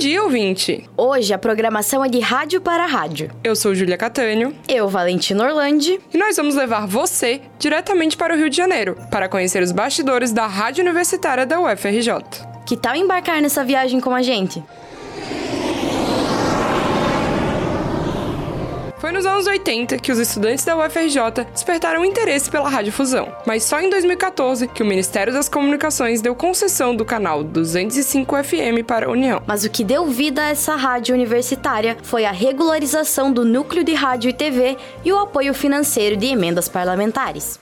dia, ouvinte! Hoje a programação é de rádio para rádio. Eu sou Júlia Catânio. Eu, Valentina Orlandi. E nós vamos levar você diretamente para o Rio de Janeiro para conhecer os bastidores da Rádio Universitária da UFRJ. Que tal embarcar nessa viagem com a gente? Foi nos anos 80 que os estudantes da UFRJ despertaram interesse pela radiodifusão, mas só em 2014 que o Ministério das Comunicações deu concessão do canal 205 FM para a União. Mas o que deu vida a essa rádio universitária foi a regularização do núcleo de rádio e TV e o apoio financeiro de emendas parlamentares.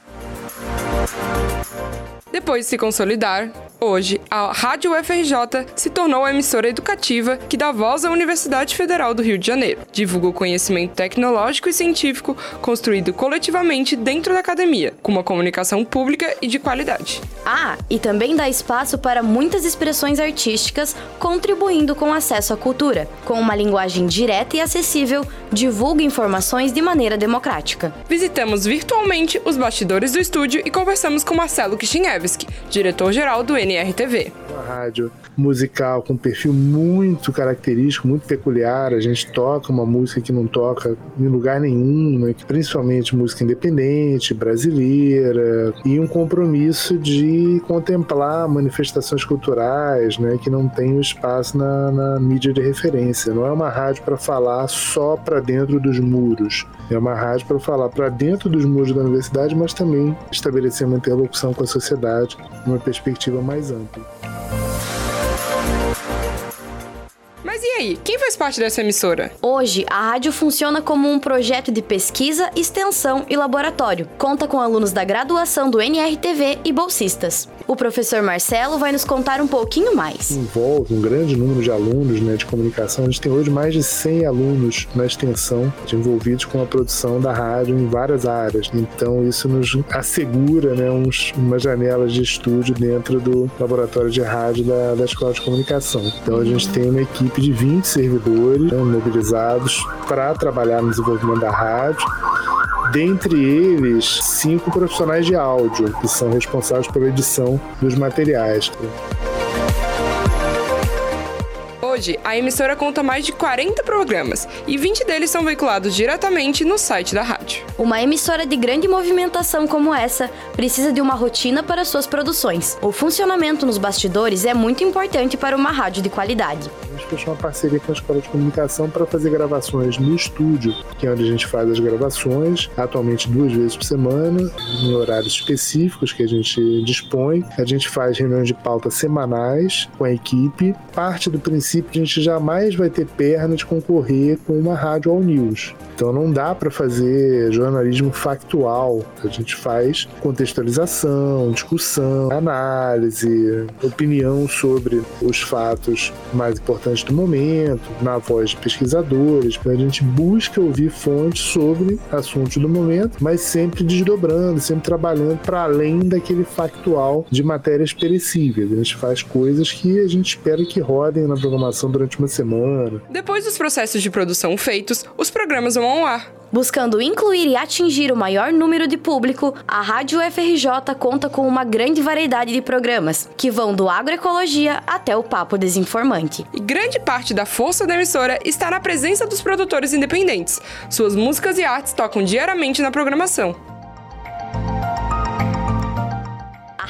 Depois de se consolidar, Hoje, a Rádio UFRJ se tornou a emissora educativa que dá voz à Universidade Federal do Rio de Janeiro. Divulga o conhecimento tecnológico e científico construído coletivamente dentro da academia, com uma comunicação pública e de qualidade. Ah, e também dá espaço para muitas expressões artísticas, contribuindo com acesso à cultura. Com uma linguagem direta e acessível, divulga informações de maneira democrática. Visitamos virtualmente os bastidores do estúdio e conversamos com Marcelo Diretor-geral do NRTV. Uma rádio musical com um perfil muito característico, muito peculiar. A gente toca uma música que não toca em lugar nenhum, né? principalmente música independente, brasileira, e um compromisso de contemplar manifestações culturais né? que não tem espaço na, na mídia de referência. Não é uma rádio para falar só para dentro dos muros. É uma rádio para falar para dentro dos muros da universidade, mas também estabelecer uma interlocução com a sociedade, uma perspectiva mais ampla. Mas e aí, quem faz parte dessa emissora? Hoje, a rádio funciona como um projeto de pesquisa, extensão e laboratório. Conta com alunos da graduação do NRTV e bolsistas. O professor Marcelo vai nos contar um pouquinho mais. Envolve um grande número de alunos né, de comunicação. A gente tem hoje mais de 100 alunos na extensão envolvidos com a produção da rádio em várias áreas. Então, isso nos assegura né, uns, uma janela de estúdio dentro do laboratório de rádio da, da Escola de Comunicação. Então, a gente tem uma equipe de 20 servidores né, mobilizados para trabalhar no desenvolvimento da rádio dentre eles cinco profissionais de áudio que são responsáveis pela edição dos materiais. Hoje, a emissora conta mais de 40 programas e 20 deles são veiculados diretamente no site da rádio. Uma emissora de grande movimentação como essa precisa de uma rotina para suas produções. O funcionamento nos bastidores é muito importante para uma rádio de qualidade gente fechou uma parceria com a Escola de Comunicação para fazer gravações no estúdio, que é onde a gente faz as gravações, atualmente duas vezes por semana, em horários específicos que a gente dispõe. A gente faz reuniões de pauta semanais com a equipe. Parte do princípio que a gente jamais vai ter perna de concorrer com uma rádio all news. Então não dá para fazer jornalismo factual. A gente faz contextualização, discussão, análise, opinião sobre os fatos mais importantes do momento, na voz de pesquisadores. A gente busca ouvir fontes sobre assuntos do momento, mas sempre desdobrando, sempre trabalhando para além daquele factual de matérias perecíveis. A gente faz coisas que a gente espera que rodem na programação durante uma semana. Depois dos processos de produção feitos, os programas vão ao ar. Buscando incluir e atingir o maior número de público, a Rádio FRJ conta com uma grande variedade de programas, que vão do agroecologia até o papo desinformante. E grande parte da força da emissora está na presença dos produtores independentes. Suas músicas e artes tocam diariamente na programação.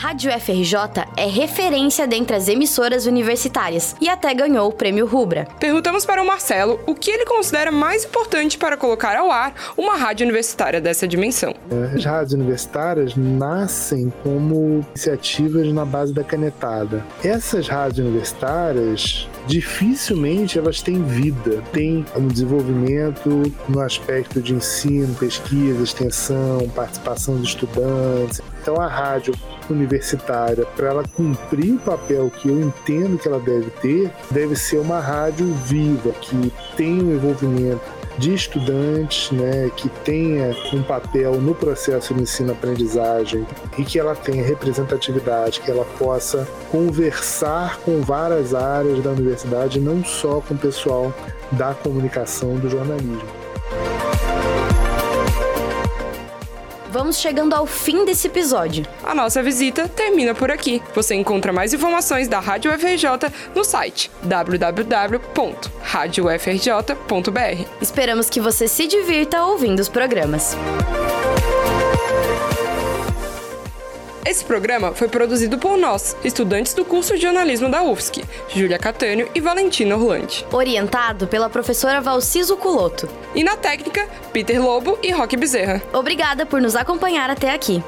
Rádio FRJ é referência dentre as emissoras universitárias e até ganhou o prêmio Rubra. Perguntamos para o Marcelo o que ele considera mais importante para colocar ao ar uma rádio universitária dessa dimensão. As rádios universitárias nascem como iniciativas na base da canetada. Essas rádios universitárias dificilmente elas têm vida, têm um desenvolvimento no aspecto de ensino, pesquisa, extensão, participação dos estudantes. Então a rádio universitária, para ela cumprir o papel que eu entendo que ela deve ter, deve ser uma rádio viva, que tenha um envolvimento de estudantes, né, que tenha um papel no processo de ensino-aprendizagem e que ela tenha representatividade, que ela possa conversar com várias áreas da universidade, não só com o pessoal da comunicação do jornalismo. Vamos chegando ao fim desse episódio. A nossa visita termina por aqui. Você encontra mais informações da Rádio UFRJ no site www.radiofrj.br. Esperamos que você se divirta ouvindo os programas. Esse programa foi produzido por nós, estudantes do curso de jornalismo da UFSC, Júlia Catânio e Valentina Orlandi. Orientado pela professora Valciso Culoto. E na técnica, Peter Lobo e Roque Bezerra. Obrigada por nos acompanhar até aqui.